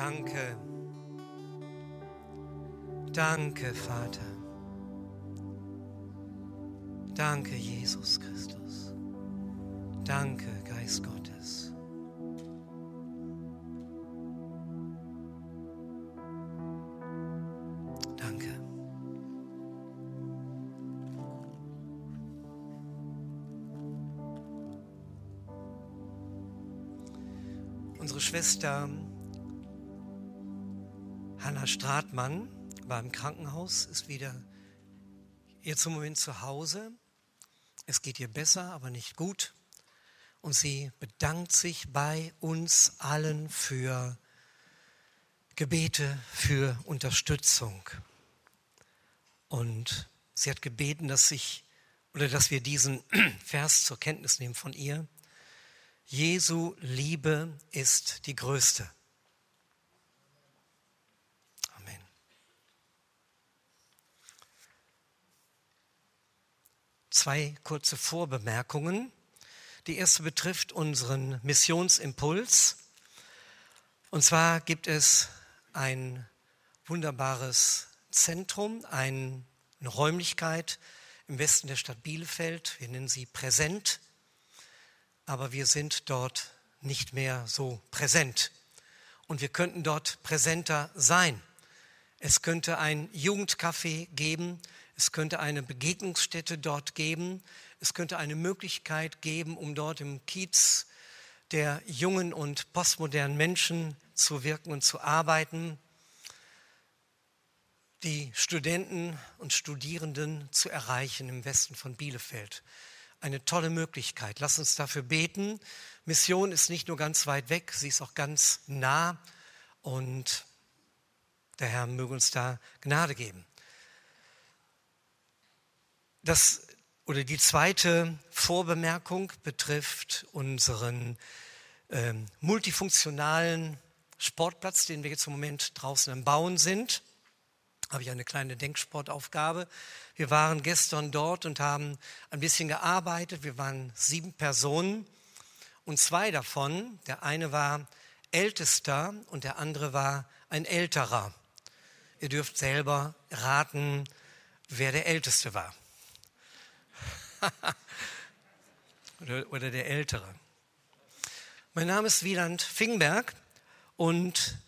Danke. Danke, Vater. Danke, Jesus Christus. Danke, Geist Gottes. Danke. Unsere Schwester Hanna Stratmann war im Krankenhaus, ist wieder jetzt im Moment zu Hause. Es geht ihr besser, aber nicht gut. Und sie bedankt sich bei uns allen für Gebete, für Unterstützung. Und sie hat gebeten, dass ich oder dass wir diesen Vers zur Kenntnis nehmen von ihr. Jesu Liebe ist die größte. Zwei kurze Vorbemerkungen. Die erste betrifft unseren Missionsimpuls. Und zwar gibt es ein wunderbares Zentrum, eine Räumlichkeit im Westen der Stadt Bielefeld. Wir nennen sie Präsent, aber wir sind dort nicht mehr so präsent. Und wir könnten dort präsenter sein. Es könnte ein Jugendcafé geben, es könnte eine Begegnungsstätte dort geben. Es könnte eine Möglichkeit geben, um dort im Kiez der jungen und postmodernen Menschen zu wirken und zu arbeiten, die Studenten und Studierenden zu erreichen im Westen von Bielefeld. Eine tolle Möglichkeit. Lass uns dafür beten. Mission ist nicht nur ganz weit weg, sie ist auch ganz nah und der Herr möge uns da Gnade geben. Das, oder die zweite Vorbemerkung betrifft unseren äh, multifunktionalen Sportplatz, den wir jetzt im Moment draußen im Bauen sind. Habe ich eine kleine Denksportaufgabe. Wir waren gestern dort und haben ein bisschen gearbeitet. Wir waren sieben Personen und zwei davon, der eine war ältester und der andere war ein älterer. Ihr dürft selber raten, wer der älteste war. oder, oder der Ältere. Mein Name ist Wieland Fingberg und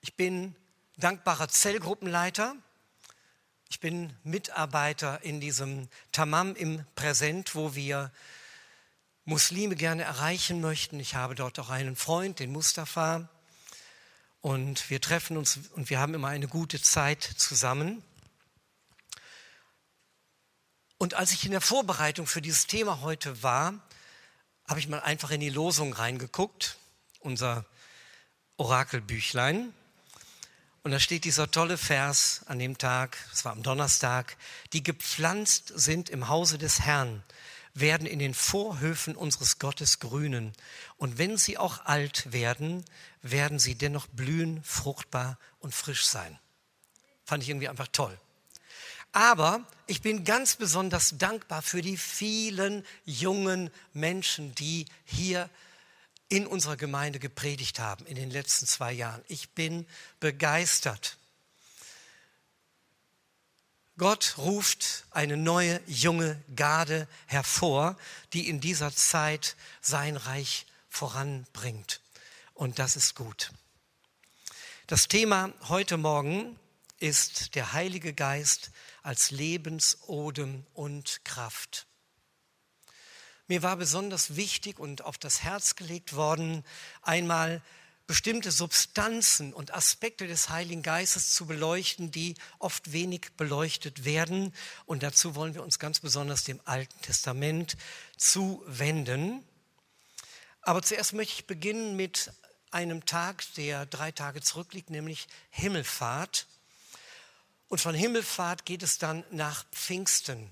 ich bin dankbarer Zellgruppenleiter. Ich bin Mitarbeiter in diesem Tamam im Präsent, wo wir Muslime gerne erreichen möchten. Ich habe dort auch einen Freund, den Mustafa. Und wir treffen uns und wir haben immer eine gute Zeit zusammen. Und als ich in der Vorbereitung für dieses Thema heute war, habe ich mal einfach in die Losung reingeguckt, unser Orakelbüchlein. Und da steht dieser tolle Vers an dem Tag, es war am Donnerstag, die gepflanzt sind im Hause des Herrn, werden in den Vorhöfen unseres Gottes grünen. Und wenn sie auch alt werden, werden sie dennoch blühen, fruchtbar und frisch sein. Fand ich irgendwie einfach toll. Aber ich bin ganz besonders dankbar für die vielen jungen Menschen, die hier in unserer Gemeinde gepredigt haben in den letzten zwei Jahren. Ich bin begeistert. Gott ruft eine neue junge Garde hervor, die in dieser Zeit sein Reich voranbringt. Und das ist gut. Das Thema heute Morgen ist der Heilige Geist als Lebensodem und Kraft. Mir war besonders wichtig und auf das Herz gelegt worden, einmal bestimmte Substanzen und Aspekte des Heiligen Geistes zu beleuchten, die oft wenig beleuchtet werden. Und dazu wollen wir uns ganz besonders dem Alten Testament zuwenden. Aber zuerst möchte ich beginnen mit einem Tag, der drei Tage zurückliegt, nämlich Himmelfahrt. Und von Himmelfahrt geht es dann nach Pfingsten.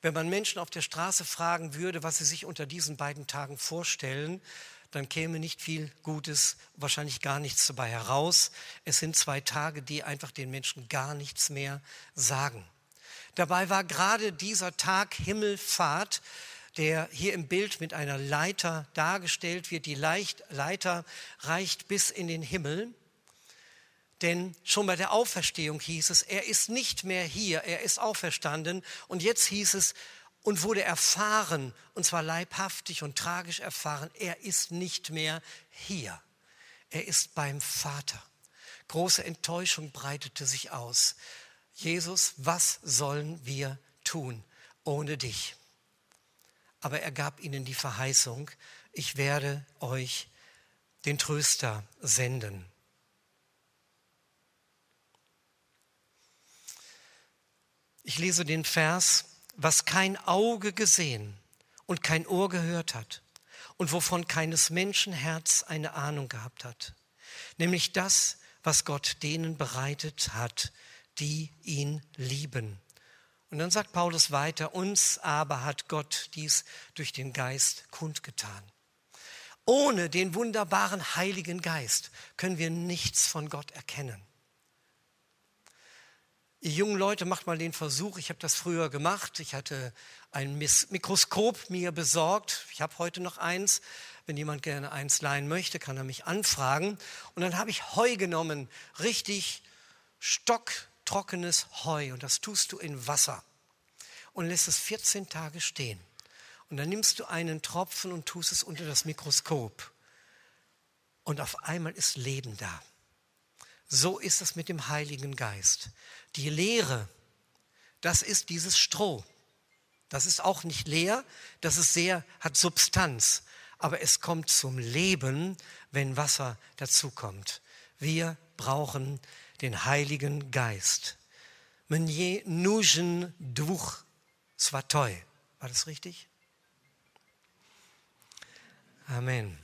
Wenn man Menschen auf der Straße fragen würde, was sie sich unter diesen beiden Tagen vorstellen, dann käme nicht viel Gutes, wahrscheinlich gar nichts dabei heraus. Es sind zwei Tage, die einfach den Menschen gar nichts mehr sagen. Dabei war gerade dieser Tag Himmelfahrt der hier im Bild mit einer Leiter dargestellt wird. Die Leiter reicht bis in den Himmel. Denn schon bei der Auferstehung hieß es, er ist nicht mehr hier, er ist auferstanden. Und jetzt hieß es, und wurde erfahren, und zwar leibhaftig und tragisch erfahren, er ist nicht mehr hier. Er ist beim Vater. Große Enttäuschung breitete sich aus. Jesus, was sollen wir tun ohne dich? Aber er gab ihnen die Verheißung, ich werde euch den Tröster senden. Ich lese den Vers, was kein Auge gesehen und kein Ohr gehört hat und wovon keines Menschen Herz eine Ahnung gehabt hat, nämlich das, was Gott denen bereitet hat, die ihn lieben. Und dann sagt Paulus weiter, uns aber hat Gott dies durch den Geist kundgetan. Ohne den wunderbaren Heiligen Geist können wir nichts von Gott erkennen. Ihr jungen Leute, macht mal den Versuch. Ich habe das früher gemacht. Ich hatte ein Mikroskop mir besorgt. Ich habe heute noch eins. Wenn jemand gerne eins leihen möchte, kann er mich anfragen. Und dann habe ich Heu genommen, richtig stocktrockenes Heu. Und das tust du in Wasser und lässt es 14 Tage stehen. Und dann nimmst du einen Tropfen und tust es unter das Mikroskop. Und auf einmal ist Leben da. So ist es mit dem Heiligen Geist. Die Leere, das ist dieses Stroh. Das ist auch nicht leer, das ist sehr, hat Substanz. Aber es kommt zum Leben, wenn Wasser dazukommt. Wir brauchen den Heiligen Geist. Menje nujen duch svatoi. War das richtig? Amen.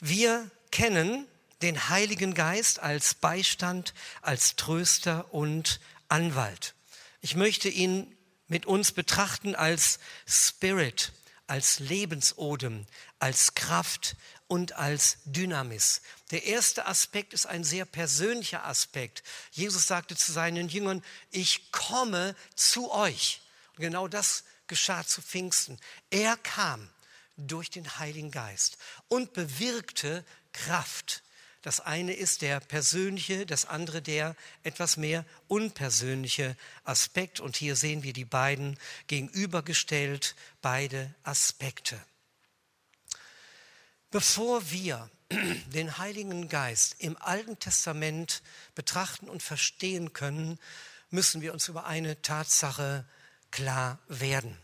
Wir kennen den Heiligen Geist als Beistand, als Tröster und Anwalt. Ich möchte ihn mit uns betrachten als Spirit, als Lebensodem, als Kraft und als Dynamis. Der erste Aspekt ist ein sehr persönlicher Aspekt. Jesus sagte zu seinen Jüngern, ich komme zu euch. Und genau das geschah zu Pfingsten. Er kam durch den Heiligen Geist und bewirkte Kraft. Das eine ist der persönliche, das andere der etwas mehr unpersönliche Aspekt. Und hier sehen wir die beiden gegenübergestellt, beide Aspekte. Bevor wir den Heiligen Geist im Alten Testament betrachten und verstehen können, müssen wir uns über eine Tatsache klar werden.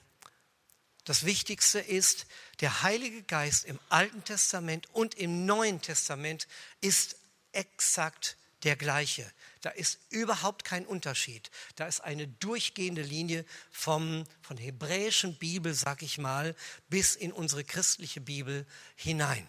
Das Wichtigste ist, der Heilige Geist im Alten Testament und im Neuen Testament ist exakt der gleiche. Da ist überhaupt kein Unterschied. Da ist eine durchgehende Linie vom, von hebräischen Bibel, sag ich mal, bis in unsere christliche Bibel hinein.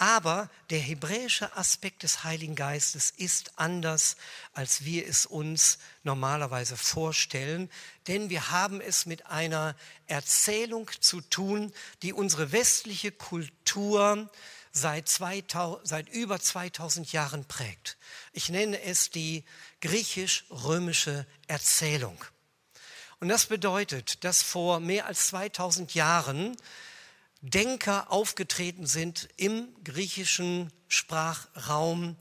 Aber der hebräische Aspekt des Heiligen Geistes ist anders, als wir es uns normalerweise vorstellen, denn wir haben es mit einer Erzählung zu tun, die unsere westliche Kultur seit, 2000, seit über 2000 Jahren prägt. Ich nenne es die griechisch-römische Erzählung. Und das bedeutet, dass vor mehr als 2000 Jahren Denker aufgetreten sind im griechischen Sprachraum.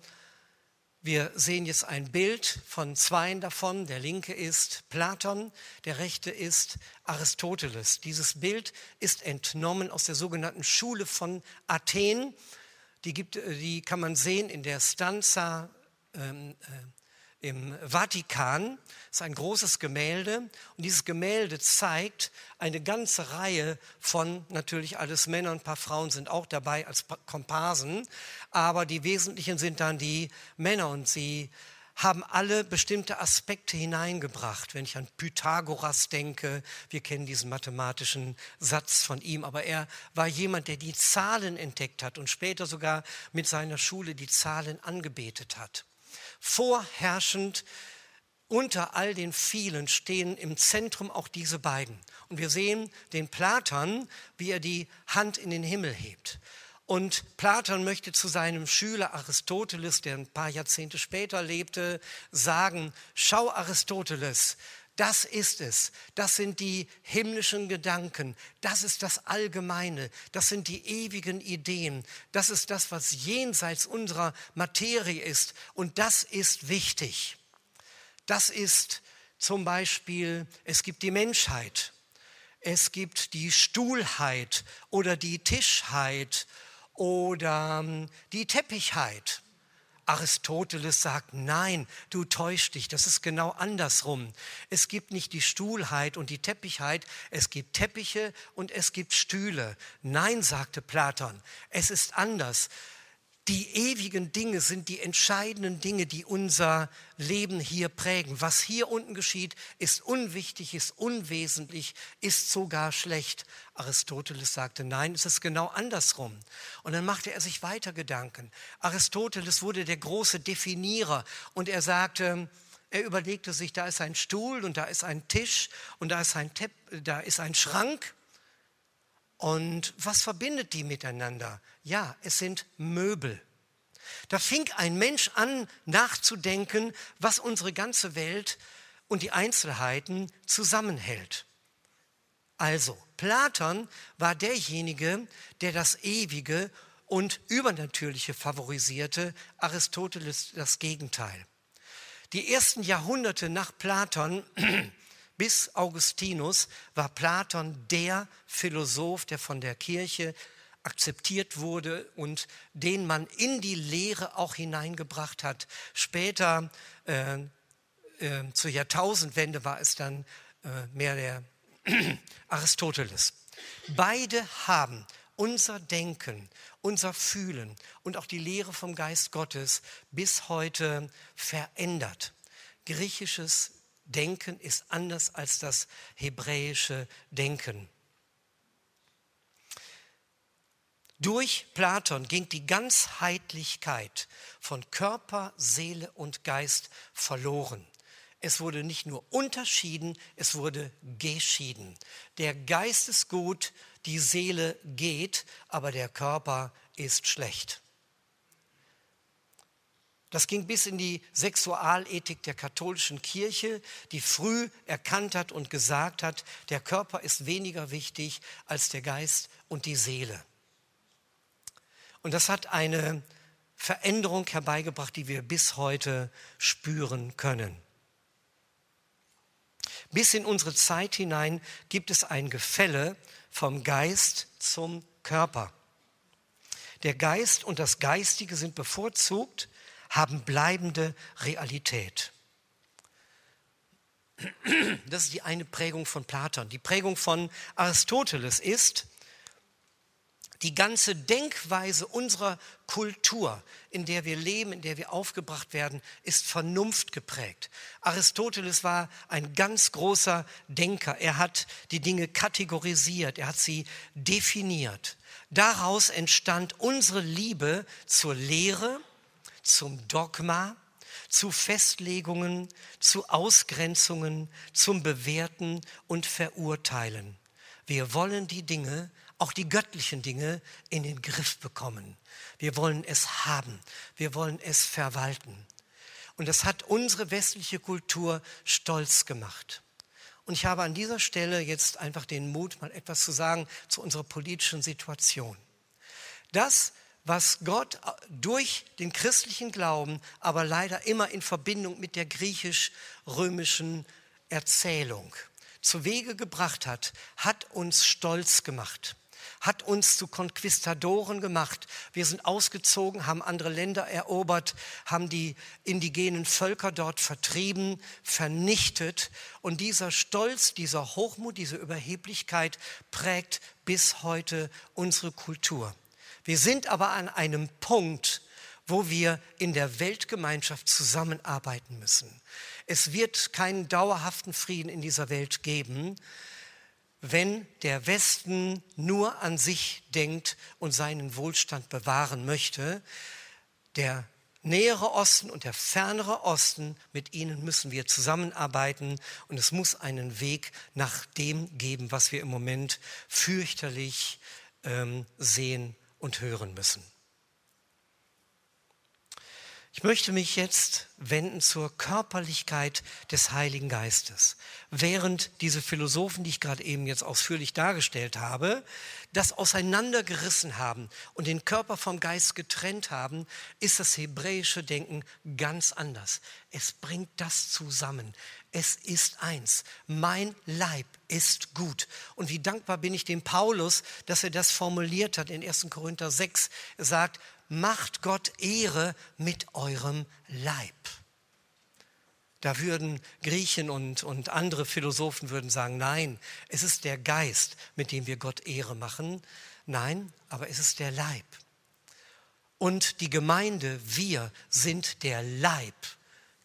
Wir sehen jetzt ein Bild von zweien davon. Der linke ist Platon, der rechte ist Aristoteles. Dieses Bild ist entnommen aus der sogenannten Schule von Athen. Die, gibt, die kann man sehen in der Stanza ähm, äh, im Vatikan. Das ist ein großes Gemälde und dieses Gemälde zeigt eine ganze Reihe von, natürlich alles Männer und ein paar Frauen sind auch dabei als Komparsen, aber die wesentlichen sind dann die Männer und sie haben alle bestimmte Aspekte hineingebracht. Wenn ich an Pythagoras denke, wir kennen diesen mathematischen Satz von ihm, aber er war jemand, der die Zahlen entdeckt hat und später sogar mit seiner Schule die Zahlen angebetet hat. Vorherrschend unter all den vielen stehen im Zentrum auch diese beiden. Und wir sehen den Platon, wie er die Hand in den Himmel hebt. Und Platon möchte zu seinem Schüler Aristoteles, der ein paar Jahrzehnte später lebte, sagen, schau Aristoteles, Das ist es. Das sind die himmlischen Gedanken. Das ist das Allgemeine. Das sind die ewigen Ideen. Das ist das, was jenseits unserer Materie ist. Und das ist wichtig. Das ist zum Beispiel, es gibt die Menschheit. Es gibt die Stuhlheit oder die Tischheit oder ähm, die Teppichheit. Aristoteles sagt, nein, du täuschst dich, das ist genau andersrum. Es gibt nicht die Stuhlheit und die Teppichheit, es gibt Teppiche und es gibt Stühle. Nein, sagte Platon, es ist anders. Die ewigen Dinge sind die entscheidenden Dinge, die unser Leben hier prägen. Was hier unten geschieht, ist unwichtig, ist unwesentlich, ist sogar schlecht. Aristoteles sagte, nein, es ist genau andersrum. Und dann machte er sich weiter Gedanken. Aristoteles wurde der große Definierer und er sagte, er überlegte sich, da ist ein Stuhl und da ist ein Tisch und da ist ein, Tepp, da ist ein Schrank und was verbindet die miteinander? Ja, es sind Möbel. Da fing ein Mensch an nachzudenken, was unsere ganze Welt und die Einzelheiten zusammenhält. Also, Platon war derjenige, der das Ewige und Übernatürliche favorisierte, Aristoteles das Gegenteil. Die ersten Jahrhunderte nach Platon bis Augustinus war Platon der Philosoph, der von der Kirche akzeptiert wurde und den man in die Lehre auch hineingebracht hat. Später, äh, äh, zur Jahrtausendwende, war es dann äh, mehr der Aristoteles. Beide haben unser Denken, unser Fühlen und auch die Lehre vom Geist Gottes bis heute verändert. Griechisches Denken ist anders als das hebräische Denken. Durch Platon ging die Ganzheitlichkeit von Körper, Seele und Geist verloren. Es wurde nicht nur unterschieden, es wurde geschieden. Der Geist ist gut, die Seele geht, aber der Körper ist schlecht. Das ging bis in die Sexualethik der katholischen Kirche, die früh erkannt hat und gesagt hat, der Körper ist weniger wichtig als der Geist und die Seele. Und das hat eine Veränderung herbeigebracht, die wir bis heute spüren können. Bis in unsere Zeit hinein gibt es ein Gefälle vom Geist zum Körper. Der Geist und das Geistige sind bevorzugt, haben bleibende Realität. Das ist die eine Prägung von Platon. Die Prägung von Aristoteles ist, die ganze Denkweise unserer Kultur, in der wir leben, in der wir aufgebracht werden, ist Vernunft geprägt. Aristoteles war ein ganz großer Denker. Er hat die Dinge kategorisiert, er hat sie definiert. Daraus entstand unsere Liebe zur Lehre, zum Dogma, zu Festlegungen, zu Ausgrenzungen, zum Bewerten und Verurteilen. Wir wollen die Dinge, auch die göttlichen Dinge, in den Griff bekommen. Wir wollen es haben. Wir wollen es verwalten. Und das hat unsere westliche Kultur stolz gemacht. Und ich habe an dieser Stelle jetzt einfach den Mut, mal etwas zu sagen zu unserer politischen Situation. Das, was Gott durch den christlichen Glauben, aber leider immer in Verbindung mit der griechisch-römischen Erzählung zu Wege gebracht hat, hat uns stolz gemacht hat uns zu Konquistadoren gemacht. Wir sind ausgezogen, haben andere Länder erobert, haben die indigenen Völker dort vertrieben, vernichtet. Und dieser Stolz, dieser Hochmut, diese Überheblichkeit prägt bis heute unsere Kultur. Wir sind aber an einem Punkt, wo wir in der Weltgemeinschaft zusammenarbeiten müssen. Es wird keinen dauerhaften Frieden in dieser Welt geben, wenn der Westen nur an sich denkt und seinen Wohlstand bewahren möchte. Der nähere Osten und der fernere Osten, mit ihnen müssen wir zusammenarbeiten und es muss einen Weg nach dem geben, was wir im Moment fürchterlich ähm, sehen und hören müssen. Ich möchte mich jetzt wenden zur Körperlichkeit des Heiligen Geistes. Während diese Philosophen, die ich gerade eben jetzt ausführlich dargestellt habe, das auseinandergerissen haben und den Körper vom Geist getrennt haben, ist das hebräische Denken ganz anders. Es bringt das zusammen. Es ist eins. Mein Leib ist gut. Und wie dankbar bin ich dem Paulus, dass er das formuliert hat in 1. Korinther 6. Er sagt, macht Gott Ehre mit eurem Leib. Da würden Griechen und, und andere Philosophen würden sagen, nein, es ist der Geist, mit dem wir Gott Ehre machen. Nein, aber es ist der Leib. Und die Gemeinde, wir sind der Leib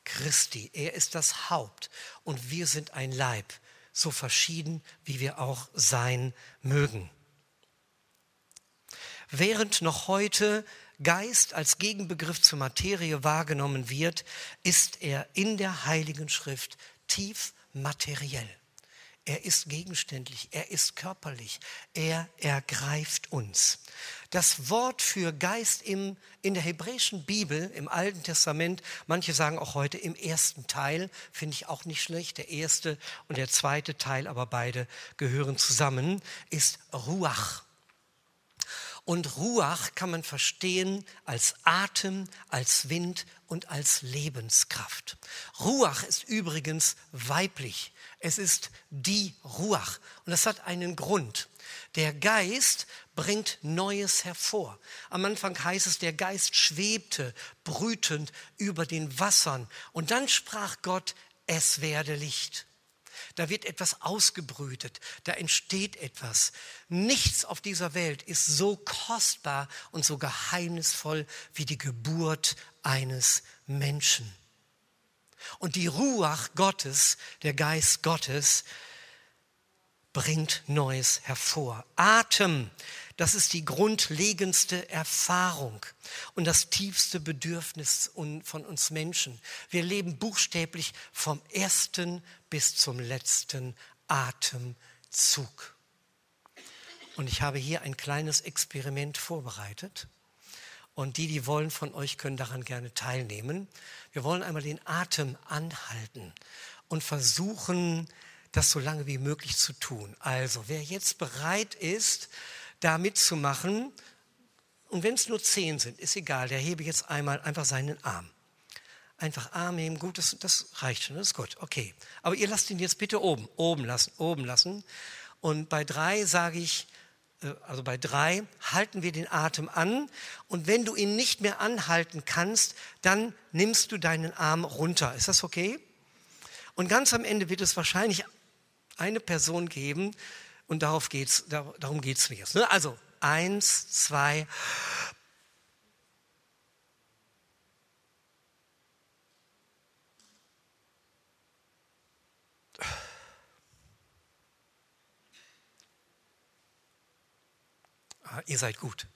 Christi. Er ist das Haupt und wir sind ein Leib, so verschieden, wie wir auch sein mögen. Während noch heute Geist als Gegenbegriff zur Materie wahrgenommen wird, ist er in der Heiligen Schrift tief materiell. Er ist gegenständlich, er ist körperlich, er ergreift uns. Das Wort für Geist im, in der hebräischen Bibel, im Alten Testament, manche sagen auch heute im ersten Teil, finde ich auch nicht schlecht, der erste und der zweite Teil, aber beide gehören zusammen, ist Ruach. Und Ruach kann man verstehen als Atem, als Wind und als Lebenskraft. Ruach ist übrigens weiblich. Es ist die Ruach. Und das hat einen Grund. Der Geist bringt Neues hervor. Am Anfang heißt es, der Geist schwebte brütend über den Wassern. Und dann sprach Gott, es werde Licht. Da wird etwas ausgebrütet, da entsteht etwas. Nichts auf dieser Welt ist so kostbar und so geheimnisvoll wie die Geburt eines Menschen. Und die Ruach Gottes, der Geist Gottes, bringt Neues hervor. Atem, das ist die grundlegendste Erfahrung und das tiefste Bedürfnis von uns Menschen. Wir leben buchstäblich vom ersten bis zum letzten Atemzug. Und ich habe hier ein kleines Experiment vorbereitet. Und die, die wollen von euch, können daran gerne teilnehmen. Wir wollen einmal den Atem anhalten und versuchen, das so lange wie möglich zu tun. Also, wer jetzt bereit ist, da mitzumachen, und wenn es nur zehn sind, ist egal, der hebe jetzt einmal einfach seinen Arm. Einfach Arm heben, gut, das, das reicht schon, das ist gut, okay. Aber ihr lasst ihn jetzt bitte oben, oben lassen, oben lassen. Und bei drei sage ich, äh, also bei drei halten wir den Atem an und wenn du ihn nicht mehr anhalten kannst, dann nimmst du deinen Arm runter. Ist das okay? Und ganz am Ende wird es wahrscheinlich eine Person geben und darauf geht's, darum geht es mir jetzt. Ne? Also eins, zwei. Ihr seid gut.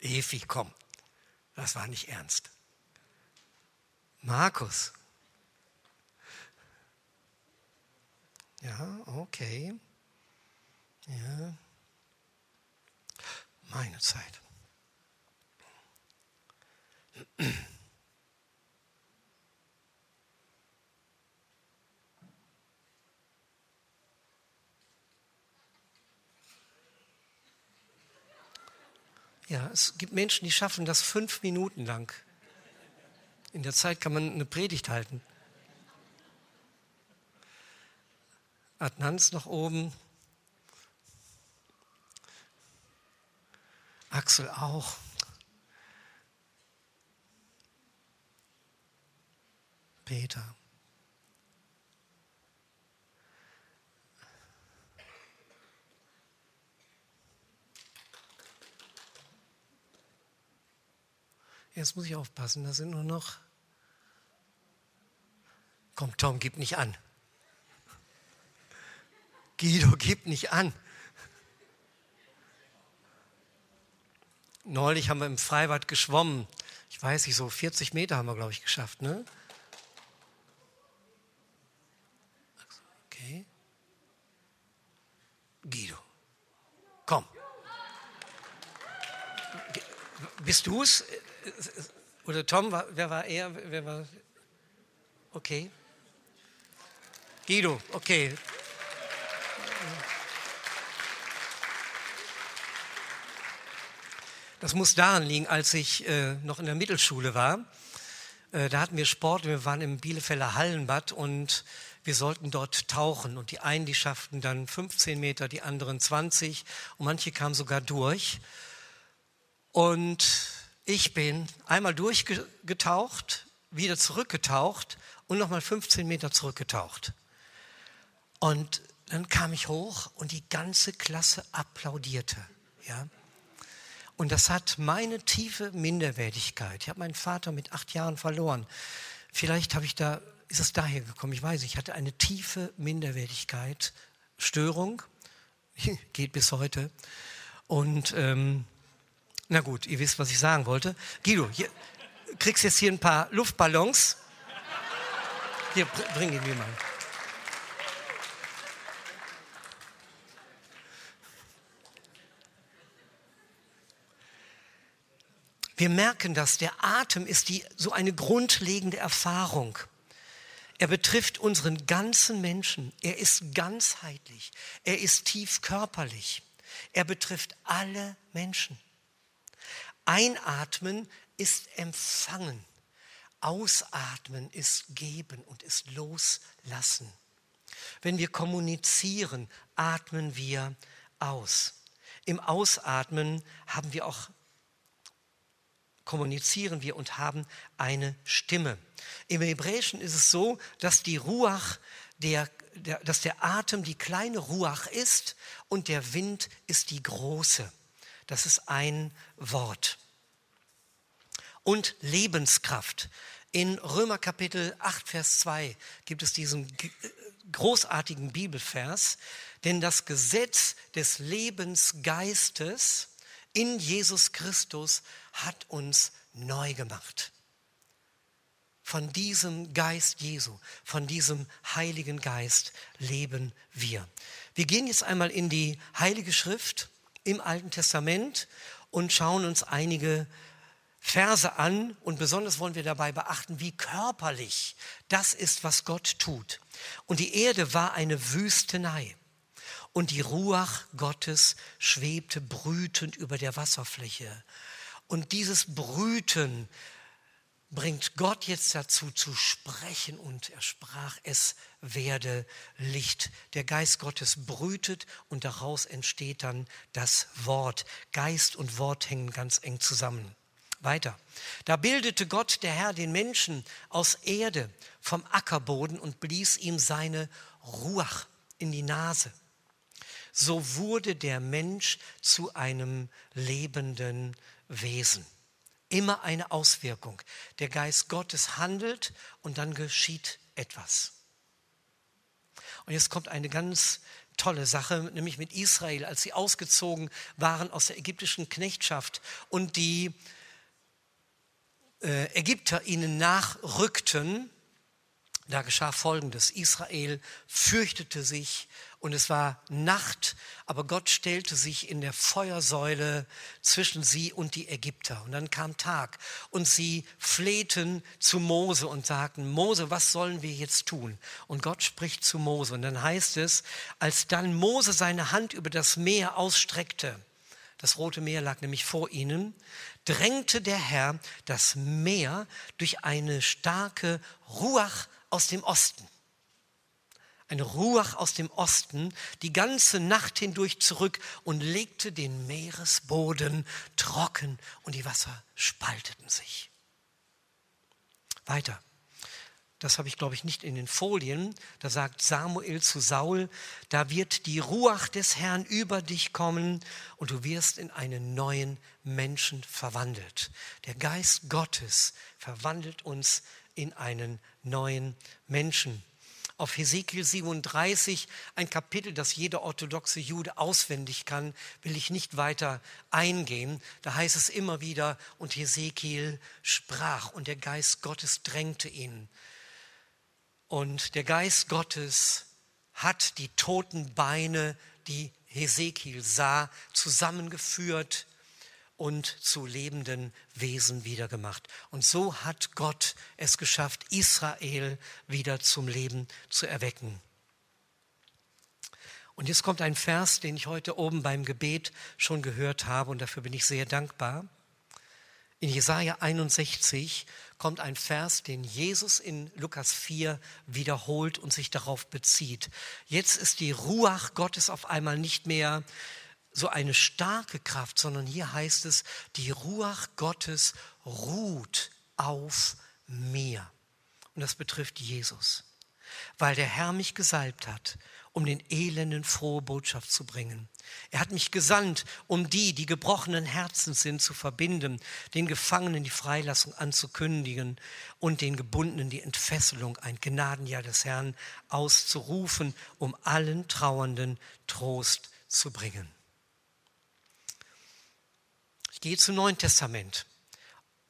Efi, komm. Das war nicht ernst. Markus, Ja, okay. Ja. Meine Zeit. Ja, es gibt Menschen, die schaffen das fünf Minuten lang. In der Zeit kann man eine Predigt halten. Adnans noch oben. Axel auch. Peter. Jetzt muss ich aufpassen, da sind nur noch. Komm, Tom, gib nicht an. Guido, gib nicht an. Neulich haben wir im Freibad geschwommen. Ich weiß nicht, so 40 Meter haben wir, glaube ich, geschafft, ne? Okay. Guido, komm. Bist du es? Oder Tom, wer war er? Wer war? Okay. Guido, okay. Das muss daran liegen, als ich äh, noch in der Mittelschule war. Äh, da hatten wir Sport, wir waren im Bielefelder Hallenbad und wir sollten dort tauchen. Und die einen, die schafften dann 15 Meter, die anderen 20 und manche kamen sogar durch. Und ich bin einmal durchgetaucht, wieder zurückgetaucht und nochmal 15 Meter zurückgetaucht. Und dann kam ich hoch und die ganze Klasse applaudierte. Ja? Und das hat meine tiefe Minderwertigkeit. Ich habe meinen Vater mit acht Jahren verloren. Vielleicht habe ich da, ist es daher gekommen, ich weiß, ich hatte eine tiefe Minderwertigkeit, Störung, geht bis heute. Und ähm, na gut, ihr wisst, was ich sagen wollte. Guido, hier, kriegst jetzt hier ein paar Luftballons. Hier, bring ihn mir mal. Wir merken dass Der Atem ist die, so eine grundlegende Erfahrung. Er betrifft unseren ganzen Menschen. Er ist ganzheitlich. Er ist tief körperlich. Er betrifft alle Menschen. Einatmen ist empfangen. Ausatmen ist geben und ist loslassen. Wenn wir kommunizieren, atmen wir aus. Im Ausatmen haben wir auch kommunizieren wir und haben eine Stimme. Im Hebräischen ist es so, dass die Ruach, der, der, dass der Atem die kleine Ruach ist und der Wind ist die große. Das ist ein Wort. Und Lebenskraft. In Römer Kapitel 8, Vers 2 gibt es diesen großartigen Bibelvers, denn das Gesetz des Lebensgeistes in Jesus Christus hat uns neu gemacht. Von diesem Geist Jesu, von diesem Heiligen Geist leben wir. Wir gehen jetzt einmal in die Heilige Schrift im Alten Testament und schauen uns einige Verse an und besonders wollen wir dabei beachten, wie körperlich das ist, was Gott tut. Und die Erde war eine Wüstenei und die Ruach Gottes schwebte brütend über der Wasserfläche. Und dieses Brüten bringt Gott jetzt dazu zu sprechen und er sprach, es werde Licht. Der Geist Gottes brütet und daraus entsteht dann das Wort. Geist und Wort hängen ganz eng zusammen. Weiter. Da bildete Gott, der Herr, den Menschen aus Erde vom Ackerboden und blies ihm seine Ruach in die Nase so wurde der Mensch zu einem lebenden Wesen. Immer eine Auswirkung. Der Geist Gottes handelt und dann geschieht etwas. Und jetzt kommt eine ganz tolle Sache, nämlich mit Israel, als sie ausgezogen waren aus der ägyptischen Knechtschaft und die äh, Ägypter ihnen nachrückten, da geschah Folgendes. Israel fürchtete sich und es war Nacht, aber Gott stellte sich in der Feuersäule zwischen sie und die Ägypter. Und dann kam Tag und sie flehten zu Mose und sagten, Mose, was sollen wir jetzt tun? Und Gott spricht zu Mose. Und dann heißt es, als dann Mose seine Hand über das Meer ausstreckte, das Rote Meer lag nämlich vor ihnen, drängte der Herr das Meer durch eine starke Ruach aus dem Osten. Eine Ruach aus dem Osten, die ganze Nacht hindurch zurück und legte den Meeresboden trocken und die Wasser spalteten sich. Weiter. Das habe ich, glaube ich, nicht in den Folien. Da sagt Samuel zu Saul, da wird die Ruach des Herrn über dich kommen und du wirst in einen neuen Menschen verwandelt. Der Geist Gottes verwandelt uns in einen neuen Menschen. Auf Hesekiel 37, ein Kapitel, das jeder orthodoxe Jude auswendig kann, will ich nicht weiter eingehen. Da heißt es immer wieder, und Hesekiel sprach und der Geist Gottes drängte ihn. Und der Geist Gottes hat die toten Beine, die Hesekiel sah, zusammengeführt und zu lebenden Wesen wiedergemacht. Und so hat Gott es geschafft, Israel wieder zum Leben zu erwecken. Und jetzt kommt ein Vers, den ich heute oben beim Gebet schon gehört habe und dafür bin ich sehr dankbar. In Jesaja 61 kommt ein Vers, den Jesus in Lukas 4 wiederholt und sich darauf bezieht. Jetzt ist die Ruach Gottes auf einmal nicht mehr so eine starke Kraft, sondern hier heißt es, die Ruach Gottes ruht auf mir. Und das betrifft Jesus, weil der Herr mich gesalbt hat, um den Elenden frohe Botschaft zu bringen. Er hat mich gesandt, um die, die gebrochenen Herzen sind, zu verbinden, den Gefangenen die Freilassung anzukündigen und den Gebundenen die Entfesselung, ein Gnadenjahr des Herrn auszurufen, um allen Trauernden Trost zu bringen. Gehe zum Neuen Testament.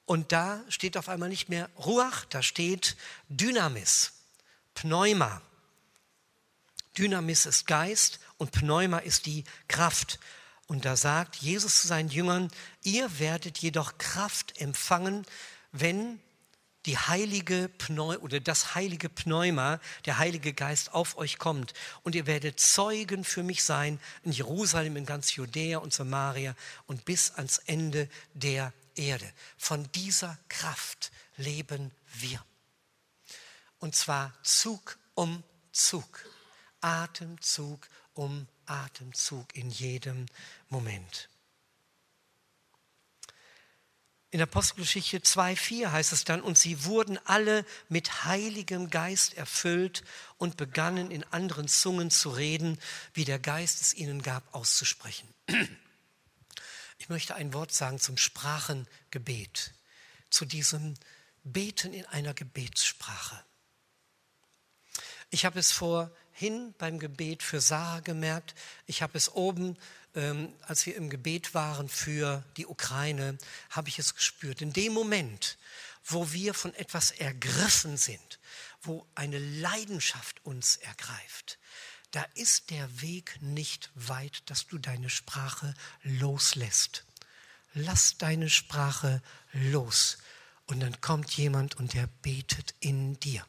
Und da steht auf einmal nicht mehr Ruach, da steht Dynamis, Pneuma. Dynamis ist Geist und Pneuma ist die Kraft. Und da sagt Jesus zu seinen Jüngern, ihr werdet jedoch Kraft empfangen, wenn die heilige Pneu oder das heilige Pneuma, der Heilige Geist auf euch kommt. Und ihr werdet Zeugen für mich sein in Jerusalem, in ganz Judäa und Samaria und bis ans Ende der Erde. Von dieser Kraft leben wir. Und zwar Zug um Zug. Atemzug um Atemzug in jedem Moment. In Apostelgeschichte 2.4 heißt es dann, und sie wurden alle mit heiligem Geist erfüllt und begannen in anderen Zungen zu reden, wie der Geist es ihnen gab, auszusprechen. Ich möchte ein Wort sagen zum Sprachengebet, zu diesem Beten in einer Gebetssprache. Ich habe es vorhin beim Gebet für Sarah gemerkt. Ich habe es oben, ähm, als wir im Gebet waren für die Ukraine, habe ich es gespürt. In dem Moment, wo wir von etwas ergriffen sind, wo eine Leidenschaft uns ergreift, da ist der Weg nicht weit, dass du deine Sprache loslässt. Lass deine Sprache los. Und dann kommt jemand und der betet in dir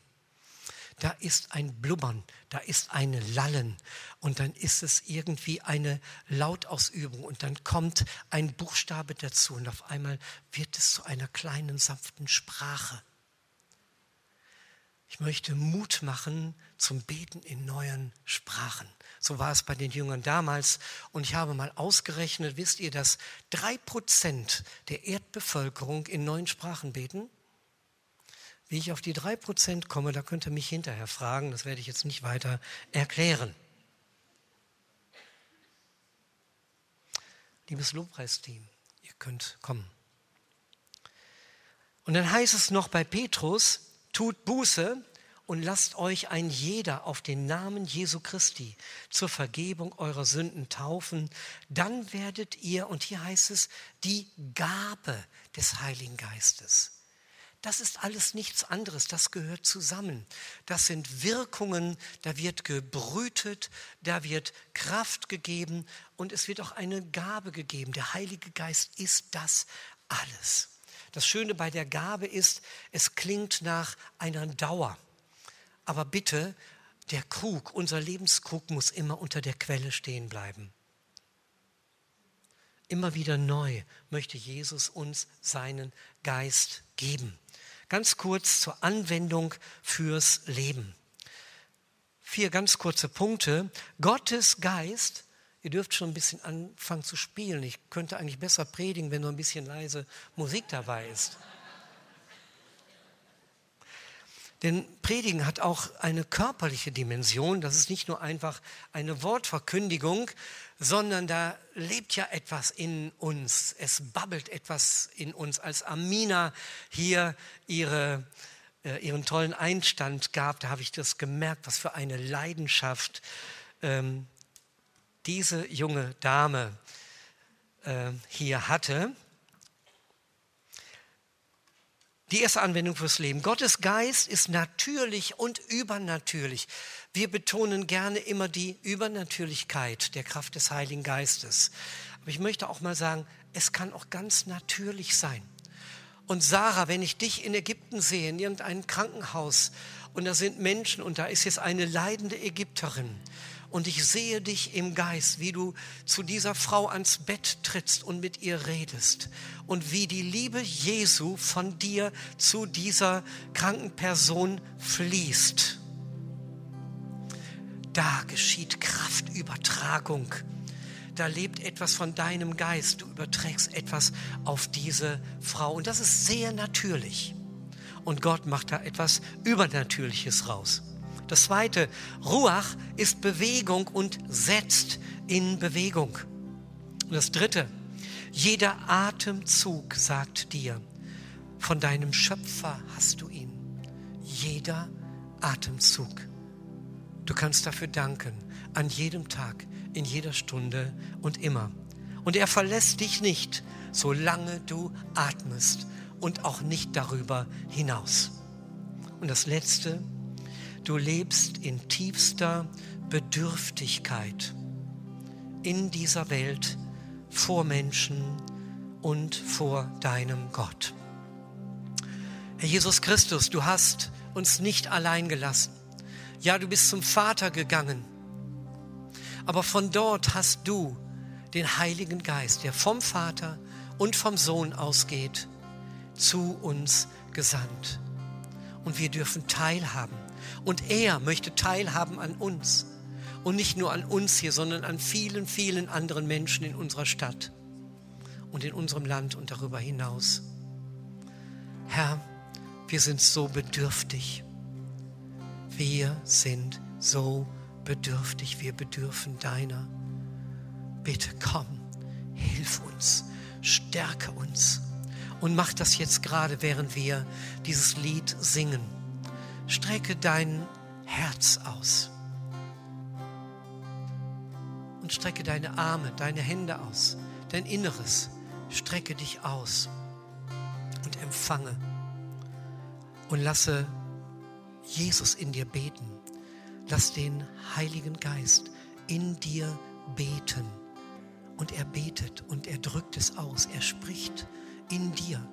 da ist ein Blubbern, da ist ein Lallen und dann ist es irgendwie eine Lautausübung und dann kommt ein Buchstabe dazu und auf einmal wird es zu einer kleinen, sanften Sprache. Ich möchte Mut machen zum Beten in neuen Sprachen. So war es bei den Jüngern damals. Und ich habe mal ausgerechnet, wisst ihr, dass drei Prozent der Erdbevölkerung in neuen Sprachen beten? Wie ich auf die drei Prozent komme, da könnt ihr mich hinterher fragen, das werde ich jetzt nicht weiter erklären. Liebes Lobpreisteam, ihr könnt kommen. Und dann heißt es noch bei Petrus, tut Buße und lasst euch ein jeder auf den Namen Jesu Christi zur Vergebung eurer Sünden taufen, dann werdet ihr, und hier heißt es, die Gabe des Heiligen Geistes das ist alles nichts anderes, das gehört zusammen. Das sind Wirkungen, da wird gebrütet, da wird Kraft gegeben und es wird auch eine Gabe gegeben. Der Heilige Geist ist das alles. Das Schöne bei der Gabe ist, es klingt nach einer Dauer. Aber bitte, der Krug, unser Lebenskrug muss immer unter der Quelle stehen bleiben. Immer wieder neu möchte Jesus uns seinen Geist geben. Ganz kurz zur Anwendung fürs Leben. Vier ganz kurze Punkte. Gottes Geist, ihr dürft schon ein bisschen anfangen zu spielen. Ich könnte eigentlich besser predigen, wenn nur ein bisschen leise Musik dabei ist. Denn Predigen hat auch eine körperliche Dimension. Das ist nicht nur einfach eine Wortverkündigung, sondern da lebt ja etwas in uns. Es babbelt etwas in uns. Als Amina hier ihre, äh, ihren tollen Einstand gab, da habe ich das gemerkt, was für eine Leidenschaft ähm, diese junge Dame äh, hier hatte. Die erste Anwendung fürs Leben. Gottes Geist ist natürlich und übernatürlich. Wir betonen gerne immer die Übernatürlichkeit der Kraft des Heiligen Geistes. Aber ich möchte auch mal sagen, es kann auch ganz natürlich sein. Und Sarah, wenn ich dich in Ägypten sehe, in irgendeinem Krankenhaus, und da sind Menschen und da ist jetzt eine leidende Ägypterin, und ich sehe dich im Geist, wie du zu dieser Frau ans Bett trittst und mit ihr redest und wie die Liebe Jesu von dir zu dieser kranken Person fließt. Da geschieht Kraftübertragung. Da lebt etwas von deinem Geist. Du überträgst etwas auf diese Frau. Und das ist sehr natürlich. Und Gott macht da etwas Übernatürliches raus. Das zweite, Ruach ist Bewegung und setzt in Bewegung. Und das dritte, jeder Atemzug sagt dir, von deinem Schöpfer hast du ihn. Jeder Atemzug. Du kannst dafür danken, an jedem Tag, in jeder Stunde und immer. Und er verlässt dich nicht, solange du atmest und auch nicht darüber hinaus. Und das Letzte, Du lebst in tiefster Bedürftigkeit in dieser Welt vor Menschen und vor deinem Gott. Herr Jesus Christus, du hast uns nicht allein gelassen. Ja, du bist zum Vater gegangen. Aber von dort hast du den Heiligen Geist, der vom Vater und vom Sohn ausgeht, zu uns gesandt. Und wir dürfen teilhaben und er möchte teilhaben an uns. Und nicht nur an uns hier, sondern an vielen, vielen anderen Menschen in unserer Stadt und in unserem Land und darüber hinaus. Herr, wir sind so bedürftig. Wir sind so bedürftig. Wir bedürfen deiner. Bitte komm, hilf uns, stärke uns und mach das jetzt gerade, während wir dieses Lied singen. Strecke dein Herz aus. Und strecke deine Arme, deine Hände aus, dein Inneres. Strecke dich aus und empfange. Und lasse Jesus in dir beten. Lass den Heiligen Geist in dir beten. Und er betet und er drückt es aus. Er spricht in dir